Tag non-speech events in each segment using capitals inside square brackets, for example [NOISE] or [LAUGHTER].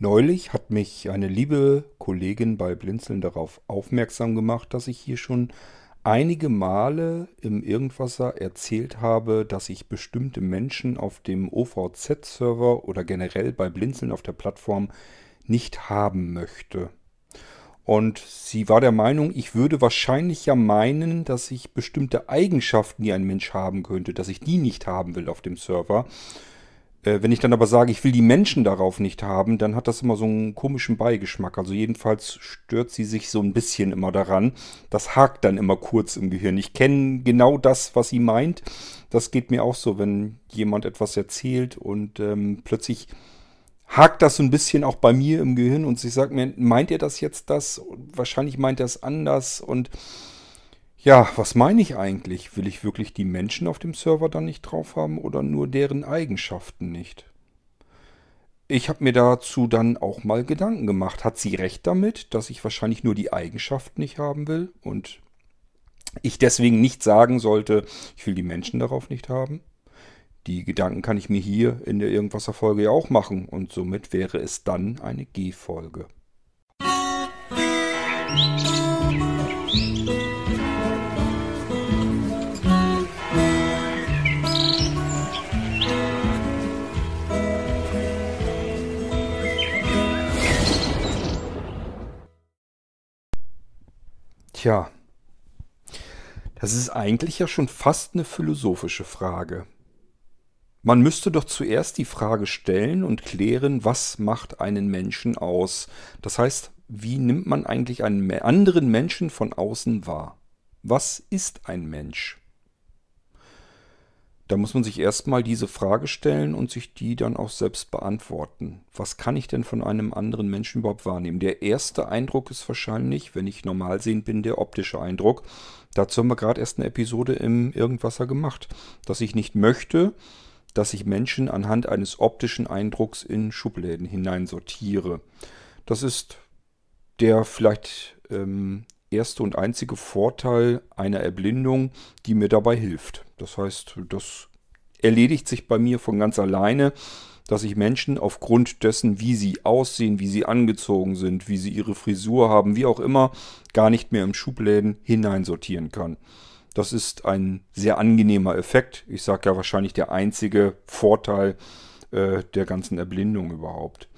Neulich hat mich eine liebe Kollegin bei Blinzeln darauf aufmerksam gemacht, dass ich hier schon einige Male im Irgendwasser erzählt habe, dass ich bestimmte Menschen auf dem OVZ-Server oder generell bei Blinzeln auf der Plattform nicht haben möchte. Und sie war der Meinung, ich würde wahrscheinlich ja meinen, dass ich bestimmte Eigenschaften, die ein Mensch haben könnte, dass ich die nicht haben will auf dem Server. Äh, wenn ich dann aber sage, ich will die Menschen darauf nicht haben, dann hat das immer so einen komischen Beigeschmack. Also jedenfalls stört sie sich so ein bisschen immer daran. Das hakt dann immer kurz im Gehirn. Ich kenne genau das, was sie meint. Das geht mir auch so, wenn jemand etwas erzählt und ähm, plötzlich hakt das so ein bisschen auch bei mir im Gehirn und sie sagt mir, meint ihr das jetzt das? Wahrscheinlich meint er es anders und ja, was meine ich eigentlich? Will ich wirklich die Menschen auf dem Server dann nicht drauf haben oder nur deren Eigenschaften nicht? Ich habe mir dazu dann auch mal Gedanken gemacht. Hat sie recht damit, dass ich wahrscheinlich nur die Eigenschaften nicht haben will und ich deswegen nicht sagen sollte, ich will die Menschen darauf nicht haben? Die Gedanken kann ich mir hier in der Irgendwasser-Folge ja auch machen und somit wäre es dann eine G-Folge. Tja, das ist eigentlich ja schon fast eine philosophische Frage. Man müsste doch zuerst die Frage stellen und klären, was macht einen Menschen aus? Das heißt, wie nimmt man eigentlich einen anderen Menschen von außen wahr? Was ist ein Mensch? Da muss man sich erstmal diese Frage stellen und sich die dann auch selbst beantworten. Was kann ich denn von einem anderen Menschen überhaupt wahrnehmen? Der erste Eindruck ist wahrscheinlich, wenn ich normal sehen bin, der optische Eindruck. Dazu haben wir gerade erst eine Episode im Irgendwasser gemacht, dass ich nicht möchte, dass ich Menschen anhand eines optischen Eindrucks in Schubläden hineinsortiere. Das ist der vielleicht ähm, erste und einzige Vorteil einer Erblindung, die mir dabei hilft. Das heißt, das erledigt sich bei mir von ganz alleine, dass ich Menschen aufgrund dessen, wie sie aussehen, wie sie angezogen sind, wie sie ihre Frisur haben, wie auch immer, gar nicht mehr im Schubläden hineinsortieren kann. Das ist ein sehr angenehmer Effekt. Ich sage ja wahrscheinlich der einzige Vorteil äh, der ganzen Erblindung überhaupt.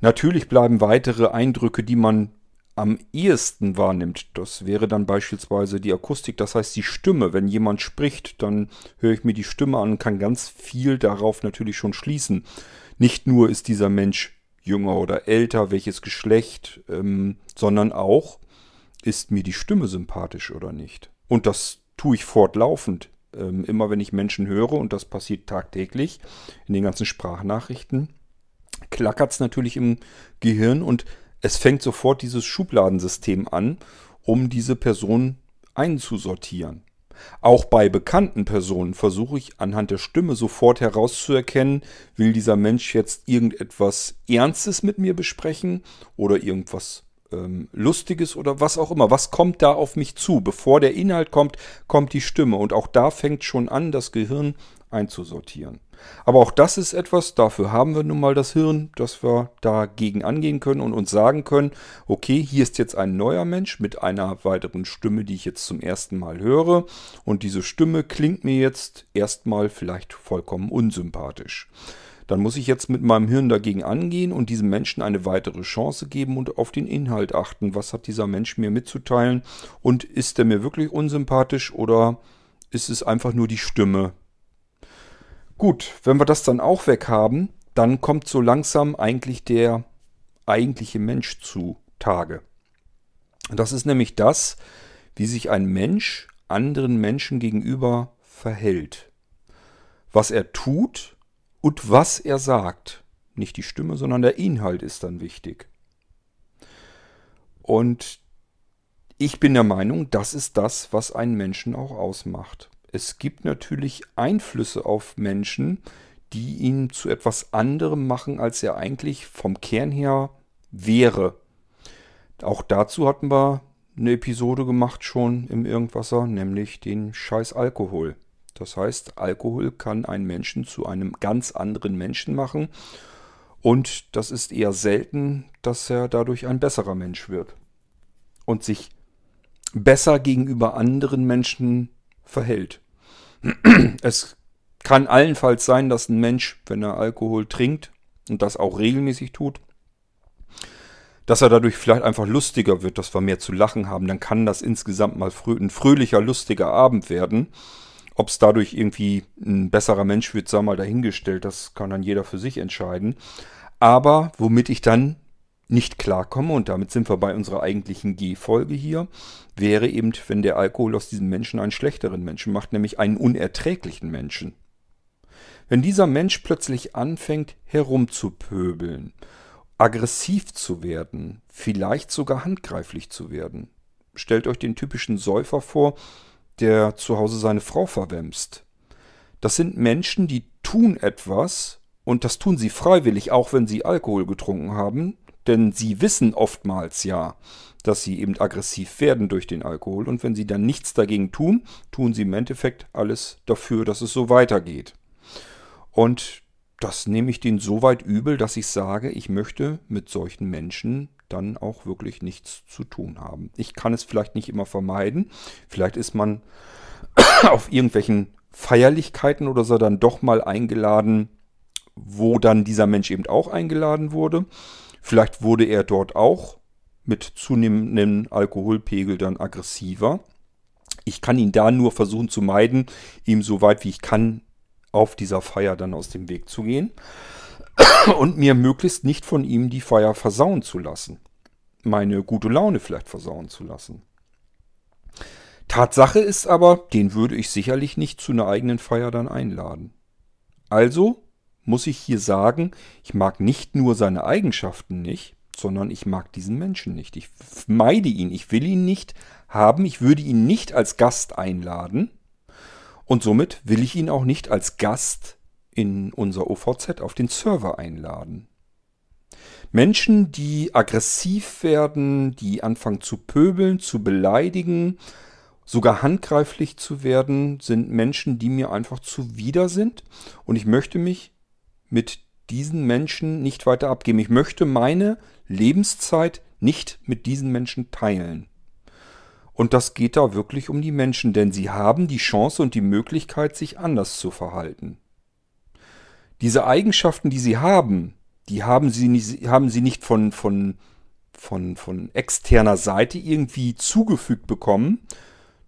Natürlich bleiben weitere Eindrücke, die man am ehesten wahrnimmt. Das wäre dann beispielsweise die Akustik, das heißt die Stimme. Wenn jemand spricht, dann höre ich mir die Stimme an und kann ganz viel darauf natürlich schon schließen. Nicht nur ist dieser Mensch jünger oder älter, welches Geschlecht, ähm, sondern auch, ist mir die Stimme sympathisch oder nicht. Und das tue ich fortlaufend. Ähm, immer wenn ich Menschen höre, und das passiert tagtäglich in den ganzen Sprachnachrichten, klackert es natürlich im Gehirn und es fängt sofort dieses Schubladensystem an, um diese Person einzusortieren. Auch bei bekannten Personen versuche ich anhand der Stimme sofort herauszuerkennen, will dieser Mensch jetzt irgendetwas Ernstes mit mir besprechen oder irgendwas ähm, Lustiges oder was auch immer. Was kommt da auf mich zu? Bevor der Inhalt kommt, kommt die Stimme. Und auch da fängt schon an, das Gehirn einzusortieren. Aber auch das ist etwas, dafür haben wir nun mal das Hirn, dass wir dagegen angehen können und uns sagen können, okay, hier ist jetzt ein neuer Mensch mit einer weiteren Stimme, die ich jetzt zum ersten Mal höre. Und diese Stimme klingt mir jetzt erstmal vielleicht vollkommen unsympathisch. Dann muss ich jetzt mit meinem Hirn dagegen angehen und diesem Menschen eine weitere Chance geben und auf den Inhalt achten. Was hat dieser Mensch mir mitzuteilen? Und ist er mir wirklich unsympathisch oder ist es einfach nur die Stimme, Gut, wenn wir das dann auch weg haben, dann kommt so langsam eigentlich der eigentliche Mensch zu Tage. Das ist nämlich das, wie sich ein Mensch anderen Menschen gegenüber verhält. Was er tut und was er sagt. Nicht die Stimme, sondern der Inhalt ist dann wichtig. Und ich bin der Meinung, das ist das, was einen Menschen auch ausmacht es gibt natürlich Einflüsse auf Menschen, die ihn zu etwas anderem machen, als er eigentlich vom Kern her wäre. Auch dazu hatten wir eine Episode gemacht schon im Irgendwasser, nämlich den Scheiß Alkohol. Das heißt, Alkohol kann einen Menschen zu einem ganz anderen Menschen machen. Und das ist eher selten, dass er dadurch ein besserer Mensch wird und sich besser gegenüber anderen Menschen verhält. Es kann allenfalls sein, dass ein Mensch, wenn er Alkohol trinkt und das auch regelmäßig tut, dass er dadurch vielleicht einfach lustiger wird, dass wir mehr zu lachen haben. Dann kann das insgesamt mal ein fröhlicher, lustiger Abend werden. Ob es dadurch irgendwie ein besserer Mensch wird, sei mal dahingestellt. Das kann dann jeder für sich entscheiden. Aber womit ich dann nicht klarkomme, und damit sind wir bei unserer eigentlichen G-Folge hier, wäre eben, wenn der Alkohol aus diesem Menschen einen schlechteren Menschen macht, nämlich einen unerträglichen Menschen. Wenn dieser Mensch plötzlich anfängt herumzupöbeln, aggressiv zu werden, vielleicht sogar handgreiflich zu werden. Stellt euch den typischen Säufer vor, der zu Hause seine Frau verwemst. Das sind Menschen, die tun etwas, und das tun sie freiwillig, auch wenn sie Alkohol getrunken haben, denn sie wissen oftmals ja, dass sie eben aggressiv werden durch den Alkohol, und wenn sie dann nichts dagegen tun, tun sie im Endeffekt alles dafür, dass es so weitergeht. Und das nehme ich denen so weit übel, dass ich sage, ich möchte mit solchen Menschen dann auch wirklich nichts zu tun haben. Ich kann es vielleicht nicht immer vermeiden. Vielleicht ist man [COUGHS] auf irgendwelchen Feierlichkeiten oder so dann doch mal eingeladen, wo dann dieser Mensch eben auch eingeladen wurde. Vielleicht wurde er dort auch mit zunehmendem Alkoholpegel dann aggressiver. Ich kann ihn da nur versuchen zu meiden, ihm so weit wie ich kann auf dieser Feier dann aus dem Weg zu gehen [COUGHS] und mir möglichst nicht von ihm die Feier versauen zu lassen. Meine gute Laune vielleicht versauen zu lassen. Tatsache ist aber, den würde ich sicherlich nicht zu einer eigenen Feier dann einladen. Also muss ich hier sagen, ich mag nicht nur seine Eigenschaften nicht, sondern ich mag diesen Menschen nicht. Ich meide ihn, ich will ihn nicht haben, ich würde ihn nicht als Gast einladen, und somit will ich ihn auch nicht als Gast in unser OVZ auf den Server einladen. Menschen, die aggressiv werden, die anfangen zu pöbeln, zu beleidigen, sogar handgreiflich zu werden, sind Menschen, die mir einfach zuwider sind. Und ich möchte mich mit diesen Menschen nicht weiter abgeben. Ich möchte meine Lebenszeit nicht mit diesen Menschen teilen. Und das geht da wirklich um die Menschen, denn sie haben die Chance und die Möglichkeit, sich anders zu verhalten. Diese Eigenschaften, die sie haben, die haben sie nicht, haben sie nicht von, von, von, von externer Seite irgendwie zugefügt bekommen.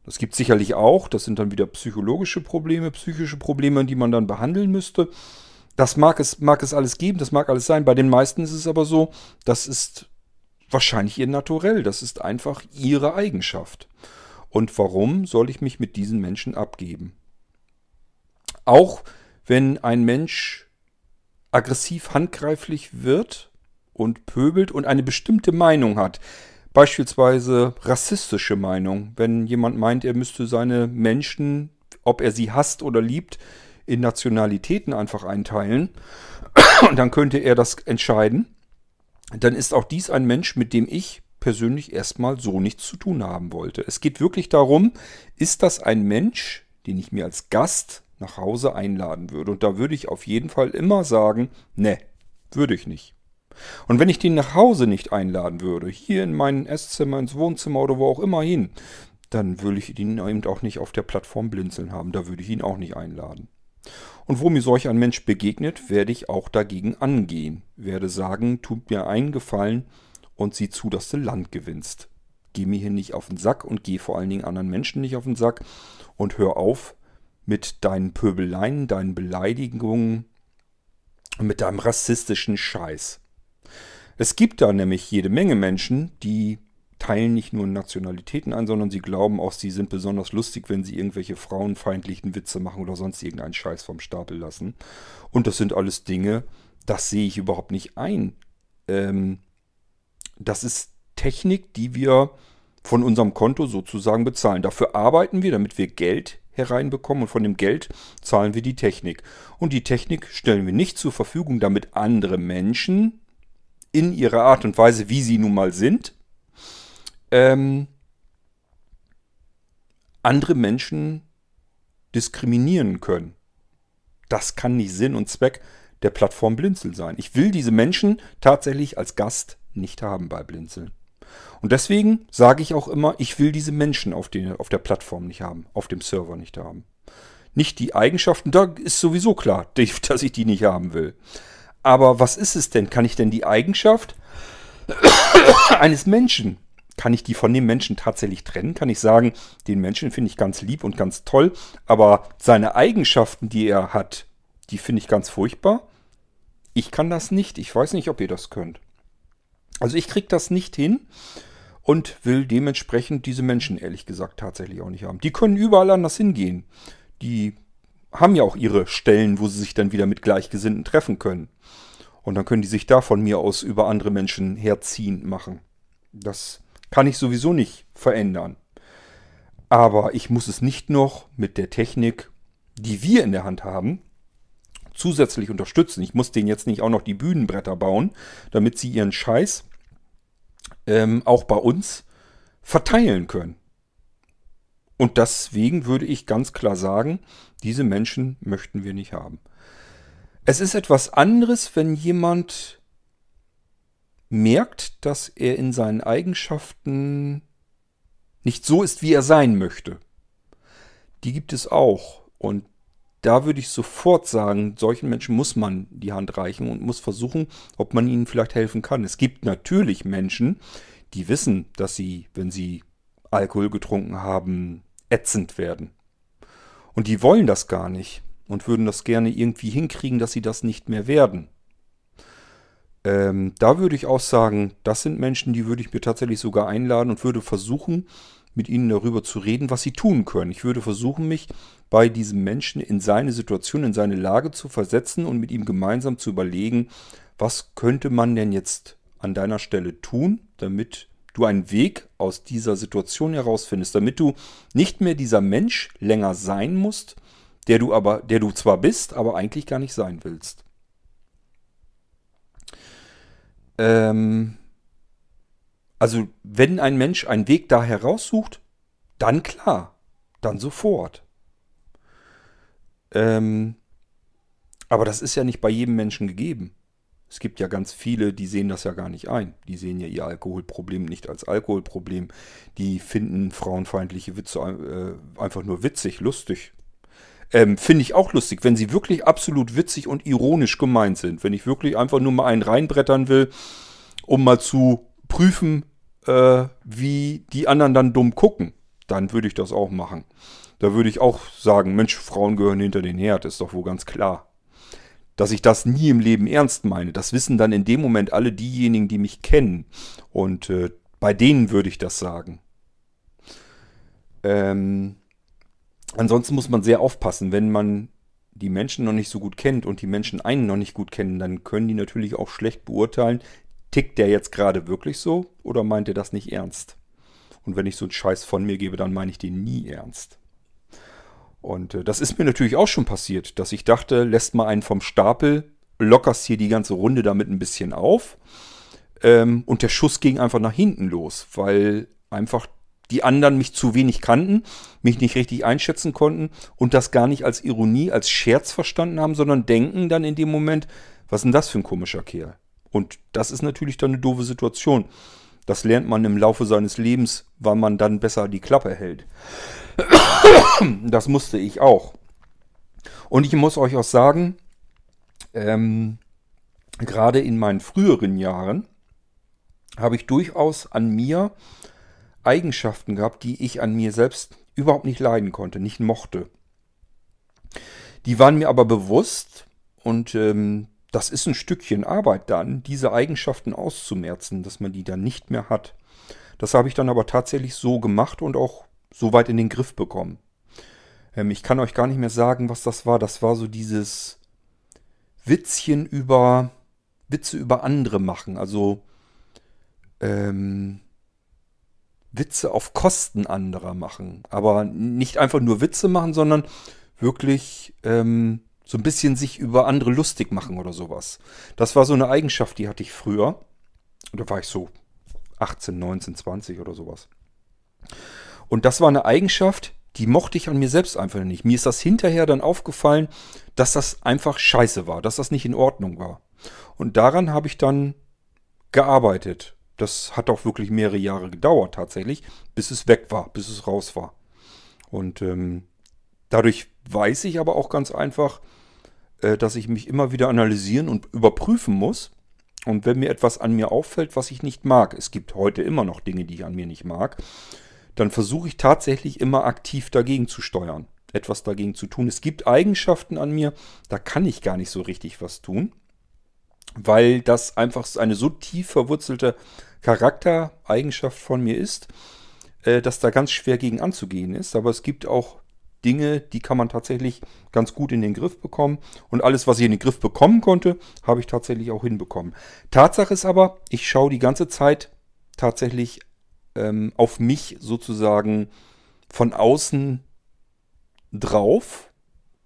Das gibt sicherlich auch. Das sind dann wieder psychologische Probleme, psychische Probleme, die man dann behandeln müsste. Das mag es, mag es alles geben, das mag alles sein. Bei den meisten ist es aber so, das ist wahrscheinlich ihr Naturell. Das ist einfach ihre Eigenschaft. Und warum soll ich mich mit diesen Menschen abgeben? Auch wenn ein Mensch aggressiv handgreiflich wird und pöbelt und eine bestimmte Meinung hat, beispielsweise rassistische Meinung, wenn jemand meint, er müsste seine Menschen, ob er sie hasst oder liebt, in Nationalitäten einfach einteilen, [CLEARS THROAT] und dann könnte er das entscheiden dann ist auch dies ein Mensch, mit dem ich persönlich erstmal so nichts zu tun haben wollte. Es geht wirklich darum, ist das ein Mensch, den ich mir als Gast nach Hause einladen würde? Und da würde ich auf jeden Fall immer sagen, ne, würde ich nicht. Und wenn ich den nach Hause nicht einladen würde, hier in mein Esszimmer, ins Wohnzimmer oder wo auch immer hin, dann würde ich ihn eben auch nicht auf der Plattform blinzeln haben. Da würde ich ihn auch nicht einladen. Und wo mir solch ein Mensch begegnet, werde ich auch dagegen angehen. Werde sagen, tut mir einen Gefallen und sieh zu, dass du Land gewinnst. Geh mir hier nicht auf den Sack und geh vor allen Dingen anderen Menschen nicht auf den Sack und hör auf mit deinen Pöbeleien, deinen Beleidigungen, mit deinem rassistischen Scheiß. Es gibt da nämlich jede Menge Menschen, die teilen nicht nur Nationalitäten ein, sondern sie glauben auch, sie sind besonders lustig, wenn sie irgendwelche frauenfeindlichen Witze machen oder sonst irgendeinen Scheiß vom Stapel lassen. Und das sind alles Dinge, das sehe ich überhaupt nicht ein. Ähm, das ist Technik, die wir von unserem Konto sozusagen bezahlen. Dafür arbeiten wir, damit wir Geld hereinbekommen und von dem Geld zahlen wir die Technik. Und die Technik stellen wir nicht zur Verfügung, damit andere Menschen in ihrer Art und Weise, wie sie nun mal sind, ähm, andere Menschen diskriminieren können. Das kann nicht Sinn und Zweck der Plattform Blinzel sein. Ich will diese Menschen tatsächlich als Gast nicht haben bei Blinzeln. Und deswegen sage ich auch immer, ich will diese Menschen auf, den, auf der Plattform nicht haben, auf dem Server nicht haben. Nicht die Eigenschaften, da ist sowieso klar, [LAUGHS] dass ich die nicht haben will. Aber was ist es denn? Kann ich denn die Eigenschaft [COUGHS] eines Menschen, kann ich die von dem Menschen tatsächlich trennen? Kann ich sagen, den Menschen finde ich ganz lieb und ganz toll, aber seine Eigenschaften, die er hat, die finde ich ganz furchtbar? Ich kann das nicht. Ich weiß nicht, ob ihr das könnt. Also ich kriege das nicht hin und will dementsprechend diese Menschen ehrlich gesagt tatsächlich auch nicht haben. Die können überall anders hingehen. Die haben ja auch ihre Stellen, wo sie sich dann wieder mit Gleichgesinnten treffen können. Und dann können die sich da von mir aus über andere Menschen herziehend machen. Das kann ich sowieso nicht verändern. Aber ich muss es nicht noch mit der Technik, die wir in der Hand haben, zusätzlich unterstützen. Ich muss denen jetzt nicht auch noch die Bühnenbretter bauen, damit sie ihren Scheiß ähm, auch bei uns verteilen können. Und deswegen würde ich ganz klar sagen, diese Menschen möchten wir nicht haben. Es ist etwas anderes, wenn jemand merkt, dass er in seinen Eigenschaften nicht so ist, wie er sein möchte. Die gibt es auch. Und da würde ich sofort sagen, solchen Menschen muss man die Hand reichen und muss versuchen, ob man ihnen vielleicht helfen kann. Es gibt natürlich Menschen, die wissen, dass sie, wenn sie Alkohol getrunken haben, ätzend werden. Und die wollen das gar nicht und würden das gerne irgendwie hinkriegen, dass sie das nicht mehr werden. Ähm, da würde ich auch sagen, das sind Menschen, die würde ich mir tatsächlich sogar einladen und würde versuchen, mit ihnen darüber zu reden, was sie tun können. Ich würde versuchen, mich bei diesem Menschen in seine Situation, in seine Lage zu versetzen und mit ihm gemeinsam zu überlegen, was könnte man denn jetzt an deiner Stelle tun, damit du einen Weg aus dieser Situation herausfindest, damit du nicht mehr dieser Mensch länger sein musst, der du aber, der du zwar bist, aber eigentlich gar nicht sein willst. Ähm, also, wenn ein Mensch einen Weg da heraussucht, dann klar, dann sofort. Ähm, aber das ist ja nicht bei jedem Menschen gegeben. Es gibt ja ganz viele, die sehen das ja gar nicht ein. Die sehen ja ihr Alkoholproblem nicht als Alkoholproblem. Die finden frauenfeindliche Witze äh, einfach nur witzig, lustig. Ähm, Finde ich auch lustig, wenn sie wirklich absolut witzig und ironisch gemeint sind. Wenn ich wirklich einfach nur mal einen reinbrettern will, um mal zu prüfen, äh, wie die anderen dann dumm gucken, dann würde ich das auch machen. Da würde ich auch sagen, Mensch, Frauen gehören hinter den Herd, ist doch wohl ganz klar dass ich das nie im Leben ernst meine. Das wissen dann in dem Moment alle diejenigen, die mich kennen. Und äh, bei denen würde ich das sagen. Ähm, ansonsten muss man sehr aufpassen, wenn man die Menschen noch nicht so gut kennt und die Menschen einen noch nicht gut kennen, dann können die natürlich auch schlecht beurteilen, tickt der jetzt gerade wirklich so oder meint er das nicht ernst? Und wenn ich so einen Scheiß von mir gebe, dann meine ich den nie ernst. Und äh, das ist mir natürlich auch schon passiert, dass ich dachte, lässt mal einen vom Stapel, lockerst hier die ganze Runde damit ein bisschen auf. Ähm, und der Schuss ging einfach nach hinten los, weil einfach die anderen mich zu wenig kannten, mich nicht richtig einschätzen konnten und das gar nicht als Ironie, als Scherz verstanden haben, sondern denken dann in dem Moment, was ist denn das für ein komischer Kerl? Und das ist natürlich dann eine doofe Situation. Das lernt man im Laufe seines Lebens, weil man dann besser die Klappe hält. [COUGHS] Das musste ich auch. Und ich muss euch auch sagen, ähm, gerade in meinen früheren Jahren habe ich durchaus an mir Eigenschaften gehabt, die ich an mir selbst überhaupt nicht leiden konnte, nicht mochte. Die waren mir aber bewusst und ähm, das ist ein Stückchen Arbeit dann, diese Eigenschaften auszumerzen, dass man die dann nicht mehr hat. Das habe ich dann aber tatsächlich so gemacht und auch so weit in den Griff bekommen. Ähm, ich kann euch gar nicht mehr sagen, was das war. Das war so dieses Witzchen über Witze über andere machen. Also ähm, Witze auf Kosten anderer machen. Aber nicht einfach nur Witze machen, sondern wirklich ähm, so ein bisschen sich über andere lustig machen oder sowas. Das war so eine Eigenschaft, die hatte ich früher. Da war ich so 18, 19, 20 oder sowas. Und das war eine Eigenschaft, die mochte ich an mir selbst einfach nicht. Mir ist das hinterher dann aufgefallen, dass das einfach scheiße war, dass das nicht in Ordnung war. Und daran habe ich dann gearbeitet. Das hat auch wirklich mehrere Jahre gedauert tatsächlich, bis es weg war, bis es raus war. Und ähm, dadurch weiß ich aber auch ganz einfach, äh, dass ich mich immer wieder analysieren und überprüfen muss. Und wenn mir etwas an mir auffällt, was ich nicht mag, es gibt heute immer noch Dinge, die ich an mir nicht mag, dann versuche ich tatsächlich immer aktiv dagegen zu steuern, etwas dagegen zu tun. Es gibt Eigenschaften an mir, da kann ich gar nicht so richtig was tun, weil das einfach eine so tief verwurzelte Charaktereigenschaft von mir ist, äh, dass da ganz schwer gegen anzugehen ist. Aber es gibt auch Dinge, die kann man tatsächlich ganz gut in den Griff bekommen. Und alles, was ich in den Griff bekommen konnte, habe ich tatsächlich auch hinbekommen. Tatsache ist aber, ich schaue die ganze Zeit tatsächlich ähm, auf mich sozusagen von außen drauf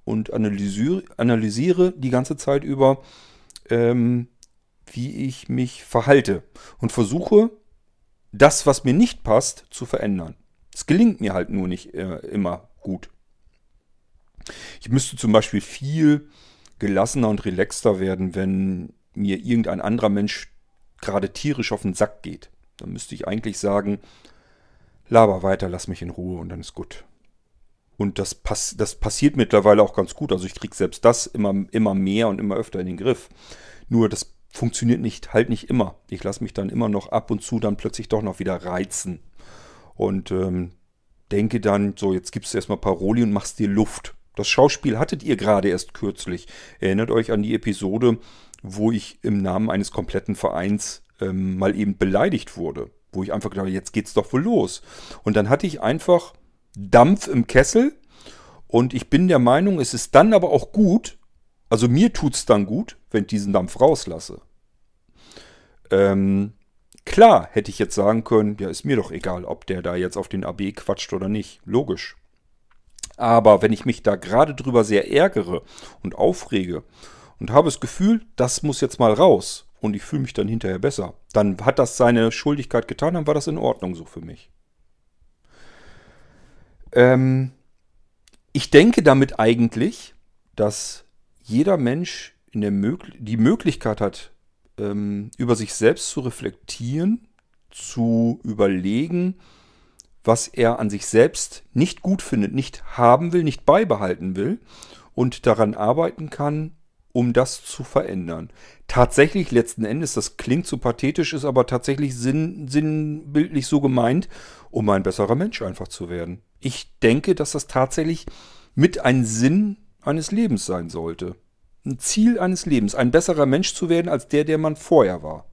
und analysiere, analysiere die ganze Zeit über, ähm, wie ich mich verhalte und versuche, das, was mir nicht passt, zu verändern. Es gelingt mir halt nur nicht äh, immer gut. Ich müsste zum Beispiel viel gelassener und relaxter werden, wenn mir irgendein anderer Mensch gerade tierisch auf den Sack geht. Dann müsste ich eigentlich sagen, laber weiter, lass mich in Ruhe und dann ist gut. Und das, pass das passiert mittlerweile auch ganz gut. Also ich kriege selbst das immer, immer mehr und immer öfter in den Griff. Nur das funktioniert nicht, halt nicht immer. Ich lasse mich dann immer noch ab und zu dann plötzlich doch noch wieder reizen. Und ähm, denke dann, so, jetzt gibst du erstmal Paroli und machst dir Luft. Das Schauspiel hattet ihr gerade erst kürzlich. Erinnert euch an die Episode, wo ich im Namen eines kompletten Vereins ähm, mal eben beleidigt wurde. Wo ich einfach habe, jetzt geht's doch wohl los. Und dann hatte ich einfach Dampf im Kessel. Und ich bin der Meinung, es ist dann aber auch gut, also mir tut's dann gut, wenn ich diesen Dampf rauslasse. Ähm, klar hätte ich jetzt sagen können, ja, ist mir doch egal, ob der da jetzt auf den AB quatscht oder nicht. Logisch. Aber wenn ich mich da gerade drüber sehr ärgere und aufrege und habe das Gefühl, das muss jetzt mal raus und ich fühle mich dann hinterher besser. Dann hat das seine Schuldigkeit getan, dann war das in Ordnung so für mich. Ähm, ich denke damit eigentlich, dass jeder Mensch Mög die Möglichkeit hat, ähm, über sich selbst zu reflektieren, zu überlegen, was er an sich selbst nicht gut findet, nicht haben will, nicht beibehalten will und daran arbeiten kann, um das zu verändern. Tatsächlich letzten Endes, das klingt zu pathetisch, ist aber tatsächlich sinn, sinnbildlich so gemeint, um ein besserer Mensch einfach zu werden. Ich denke, dass das tatsächlich mit ein Sinn eines Lebens sein sollte. Ein Ziel eines Lebens, ein besserer Mensch zu werden als der, der man vorher war.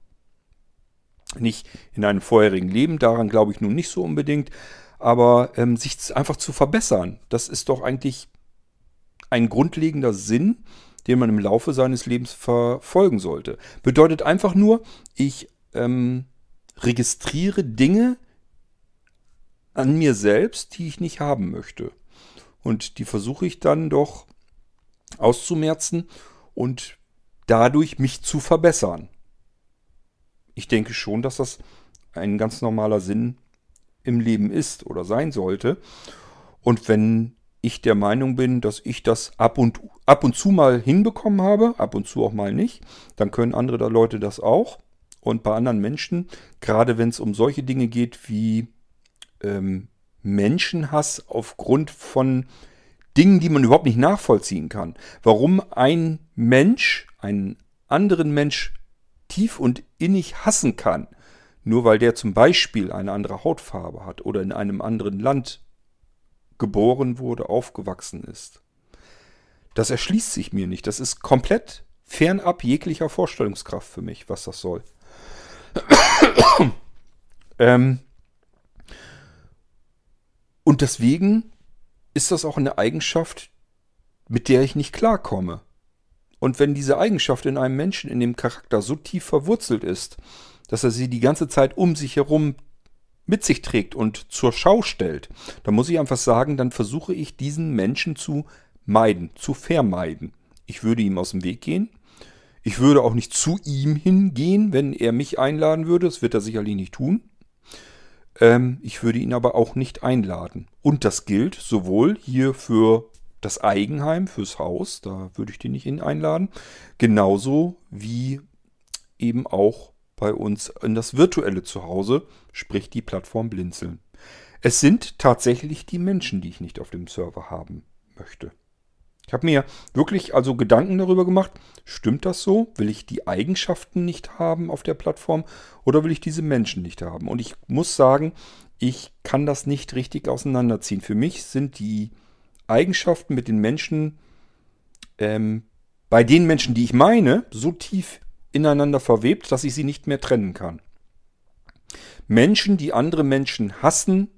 Nicht in einem vorherigen Leben, daran glaube ich nun nicht so unbedingt, aber ähm, sich einfach zu verbessern, das ist doch eigentlich ein grundlegender Sinn, den man im Laufe seines Lebens verfolgen sollte. Bedeutet einfach nur, ich ähm, registriere Dinge an mir selbst, die ich nicht haben möchte. Und die versuche ich dann doch auszumerzen und dadurch mich zu verbessern. Ich denke schon, dass das ein ganz normaler Sinn im Leben ist oder sein sollte. Und wenn ich der Meinung bin, dass ich das ab und, ab und zu mal hinbekommen habe, ab und zu auch mal nicht, dann können andere Leute das auch. Und bei anderen Menschen, gerade wenn es um solche Dinge geht wie ähm, Menschenhass aufgrund von Dingen, die man überhaupt nicht nachvollziehen kann. Warum ein Mensch einen anderen Mensch tief und innig hassen kann, nur weil der zum Beispiel eine andere Hautfarbe hat oder in einem anderen Land geboren wurde, aufgewachsen ist. Das erschließt sich mir nicht. Das ist komplett fernab jeglicher Vorstellungskraft für mich, was das soll. [COUGHS] ähm und deswegen ist das auch eine Eigenschaft, mit der ich nicht klarkomme. Und wenn diese Eigenschaft in einem Menschen, in dem Charakter so tief verwurzelt ist, dass er sie die ganze Zeit um sich herum mit sich trägt und zur Schau stellt, dann muss ich einfach sagen, dann versuche ich diesen Menschen zu meiden, zu vermeiden. Ich würde ihm aus dem Weg gehen. Ich würde auch nicht zu ihm hingehen, wenn er mich einladen würde. Das wird er sicherlich nicht tun. Ähm, ich würde ihn aber auch nicht einladen. Und das gilt sowohl hier für das Eigenheim, fürs Haus, da würde ich den nicht einladen, genauso wie eben auch bei uns in das virtuelle Zuhause, sprich die Plattform Blinzeln. Es sind tatsächlich die Menschen, die ich nicht auf dem Server haben möchte. Ich habe mir wirklich also Gedanken darüber gemacht, stimmt das so? Will ich die Eigenschaften nicht haben auf der Plattform oder will ich diese Menschen nicht haben? Und ich muss sagen, ich kann das nicht richtig auseinanderziehen. Für mich sind die Eigenschaften mit den Menschen, ähm, bei den Menschen, die ich meine, so tief ineinander verwebt, dass ich sie nicht mehr trennen kann. Menschen, die andere Menschen hassen,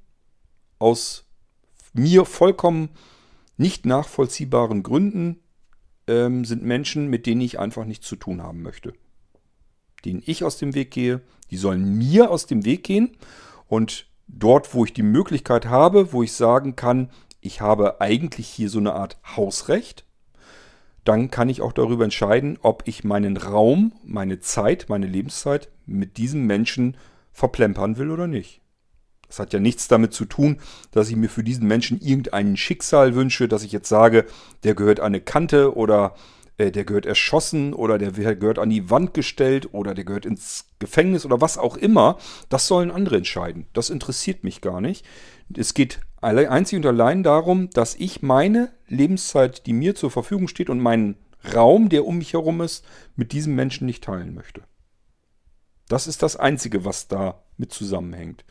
aus mir vollkommen nicht nachvollziehbaren Gründen, ähm, sind Menschen, mit denen ich einfach nichts zu tun haben möchte. Denen ich aus dem Weg gehe, die sollen mir aus dem Weg gehen und dort, wo ich die Möglichkeit habe, wo ich sagen kann, ich habe eigentlich hier so eine Art Hausrecht, dann kann ich auch darüber entscheiden, ob ich meinen Raum, meine Zeit, meine Lebenszeit mit diesem Menschen verplempern will oder nicht. Das hat ja nichts damit zu tun, dass ich mir für diesen Menschen irgendein Schicksal wünsche, dass ich jetzt sage, der gehört an eine Kante oder äh, der gehört erschossen oder der gehört an die Wand gestellt oder der gehört ins Gefängnis oder was auch immer. Das sollen andere entscheiden. Das interessiert mich gar nicht. Es geht einzig und allein darum, dass ich meine Lebenszeit, die mir zur Verfügung steht und meinen Raum, der um mich herum ist, mit diesem Menschen nicht teilen möchte. Das ist das Einzige, was da mit zusammenhängt.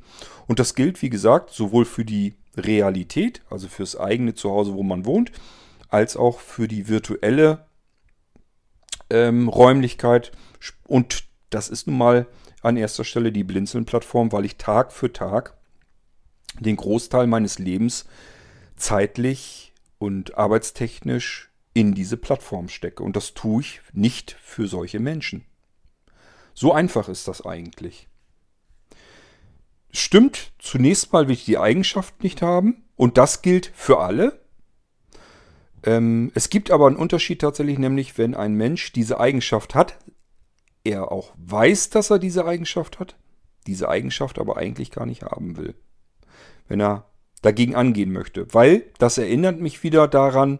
Und das gilt, wie gesagt, sowohl für die Realität, also fürs eigene Zuhause, wo man wohnt, als auch für die virtuelle ähm, Räumlichkeit. Und das ist nun mal an erster Stelle die Blinzeln-Plattform, weil ich Tag für Tag den Großteil meines Lebens zeitlich und arbeitstechnisch in diese Plattform stecke. Und das tue ich nicht für solche Menschen. So einfach ist das eigentlich. Stimmt, zunächst mal will ich die Eigenschaft nicht haben. Und das gilt für alle. Ähm, es gibt aber einen Unterschied tatsächlich, nämlich wenn ein Mensch diese Eigenschaft hat, er auch weiß, dass er diese Eigenschaft hat, diese Eigenschaft aber eigentlich gar nicht haben will wenn er dagegen angehen möchte. Weil das erinnert mich wieder daran,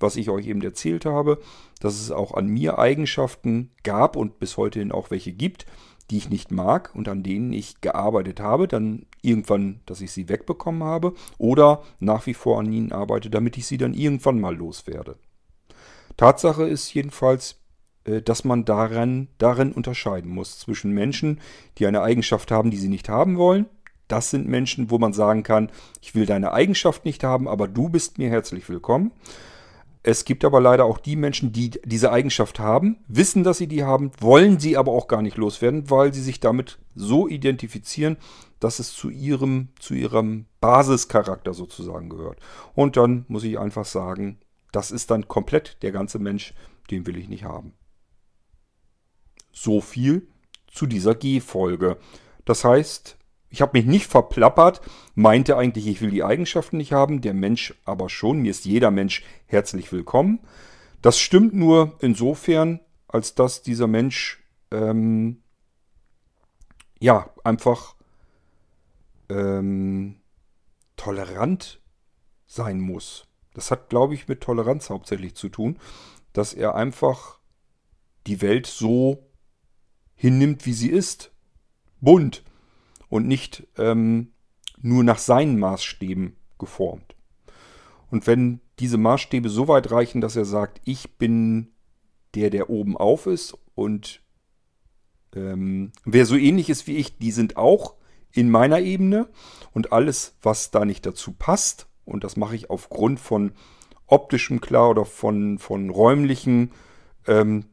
was ich euch eben erzählt habe, dass es auch an mir Eigenschaften gab und bis heute auch welche gibt, die ich nicht mag und an denen ich gearbeitet habe, dann irgendwann, dass ich sie wegbekommen habe oder nach wie vor an ihnen arbeite, damit ich sie dann irgendwann mal loswerde. Tatsache ist jedenfalls, äh, dass man daran, darin unterscheiden muss zwischen Menschen, die eine Eigenschaft haben, die sie nicht haben wollen das sind Menschen, wo man sagen kann, ich will deine Eigenschaft nicht haben, aber du bist mir herzlich willkommen. Es gibt aber leider auch die Menschen, die diese Eigenschaft haben, wissen, dass sie die haben, wollen sie aber auch gar nicht loswerden, weil sie sich damit so identifizieren, dass es zu ihrem, zu ihrem Basischarakter sozusagen gehört. Und dann muss ich einfach sagen, das ist dann komplett der ganze Mensch, den will ich nicht haben. So viel zu dieser G-Folge. Das heißt, ich habe mich nicht verplappert, meinte eigentlich, ich will die Eigenschaften nicht haben, der Mensch aber schon. Mir ist jeder Mensch herzlich willkommen. Das stimmt nur insofern, als dass dieser Mensch ähm, ja einfach ähm, tolerant sein muss. Das hat, glaube ich, mit Toleranz hauptsächlich zu tun, dass er einfach die Welt so hinnimmt, wie sie ist. Bunt und nicht ähm, nur nach seinen Maßstäben geformt. Und wenn diese Maßstäbe so weit reichen, dass er sagt, ich bin der, der oben auf ist und ähm, wer so ähnlich ist wie ich, die sind auch in meiner Ebene und alles, was da nicht dazu passt, und das mache ich aufgrund von optischem klar oder von, von räumlichen, ähm,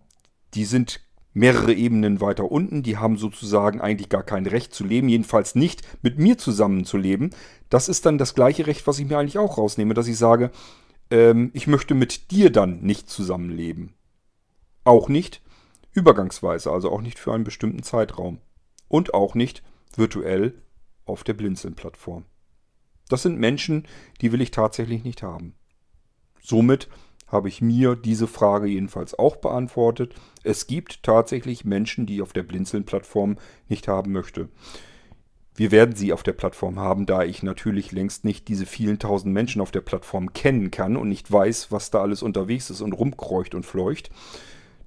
die sind mehrere Ebenen weiter unten. Die haben sozusagen eigentlich gar kein Recht zu leben, jedenfalls nicht mit mir zusammen zu leben. Das ist dann das gleiche Recht, was ich mir eigentlich auch rausnehme, dass ich sage, ähm, ich möchte mit dir dann nicht zusammenleben. Auch nicht übergangsweise, also auch nicht für einen bestimmten Zeitraum. Und auch nicht virtuell auf der Blinzeln-Plattform. Das sind Menschen, die will ich tatsächlich nicht haben. Somit habe ich mir diese Frage jedenfalls auch beantwortet. Es gibt tatsächlich Menschen, die ich auf der Blinzeln-Plattform nicht haben möchte. Wir werden sie auf der Plattform haben, da ich natürlich längst nicht diese vielen tausend Menschen auf der Plattform kennen kann und nicht weiß, was da alles unterwegs ist und rumkreucht und fleucht.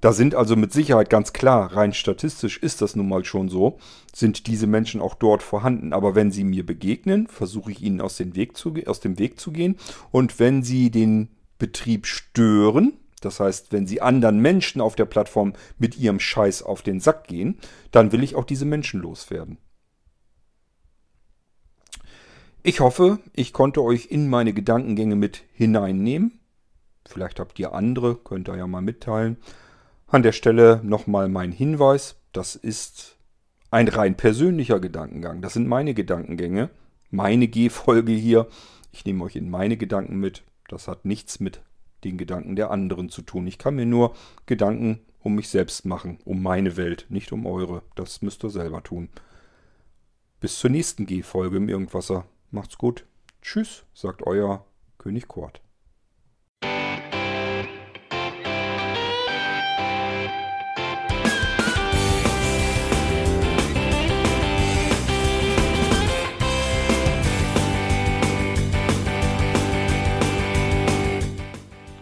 Da sind also mit Sicherheit ganz klar, rein statistisch ist das nun mal schon so, sind diese Menschen auch dort vorhanden. Aber wenn sie mir begegnen, versuche ich ihnen aus, dem Weg zu, aus dem Weg zu gehen. Und wenn sie den Betrieb stören, das heißt, wenn sie anderen Menschen auf der Plattform mit ihrem Scheiß auf den Sack gehen, dann will ich auch diese Menschen loswerden. Ich hoffe, ich konnte euch in meine Gedankengänge mit hineinnehmen. Vielleicht habt ihr andere, könnt ihr ja mal mitteilen. An der Stelle nochmal mein Hinweis, das ist ein rein persönlicher Gedankengang. Das sind meine Gedankengänge, meine G-Folge hier. Ich nehme euch in meine Gedanken mit. Das hat nichts mit den Gedanken der anderen zu tun. Ich kann mir nur Gedanken um mich selbst machen, um meine Welt, nicht um eure. Das müsst ihr selber tun. Bis zur nächsten G-Folge im Irgendwasser. Macht's gut. Tschüss, sagt euer König Kurt.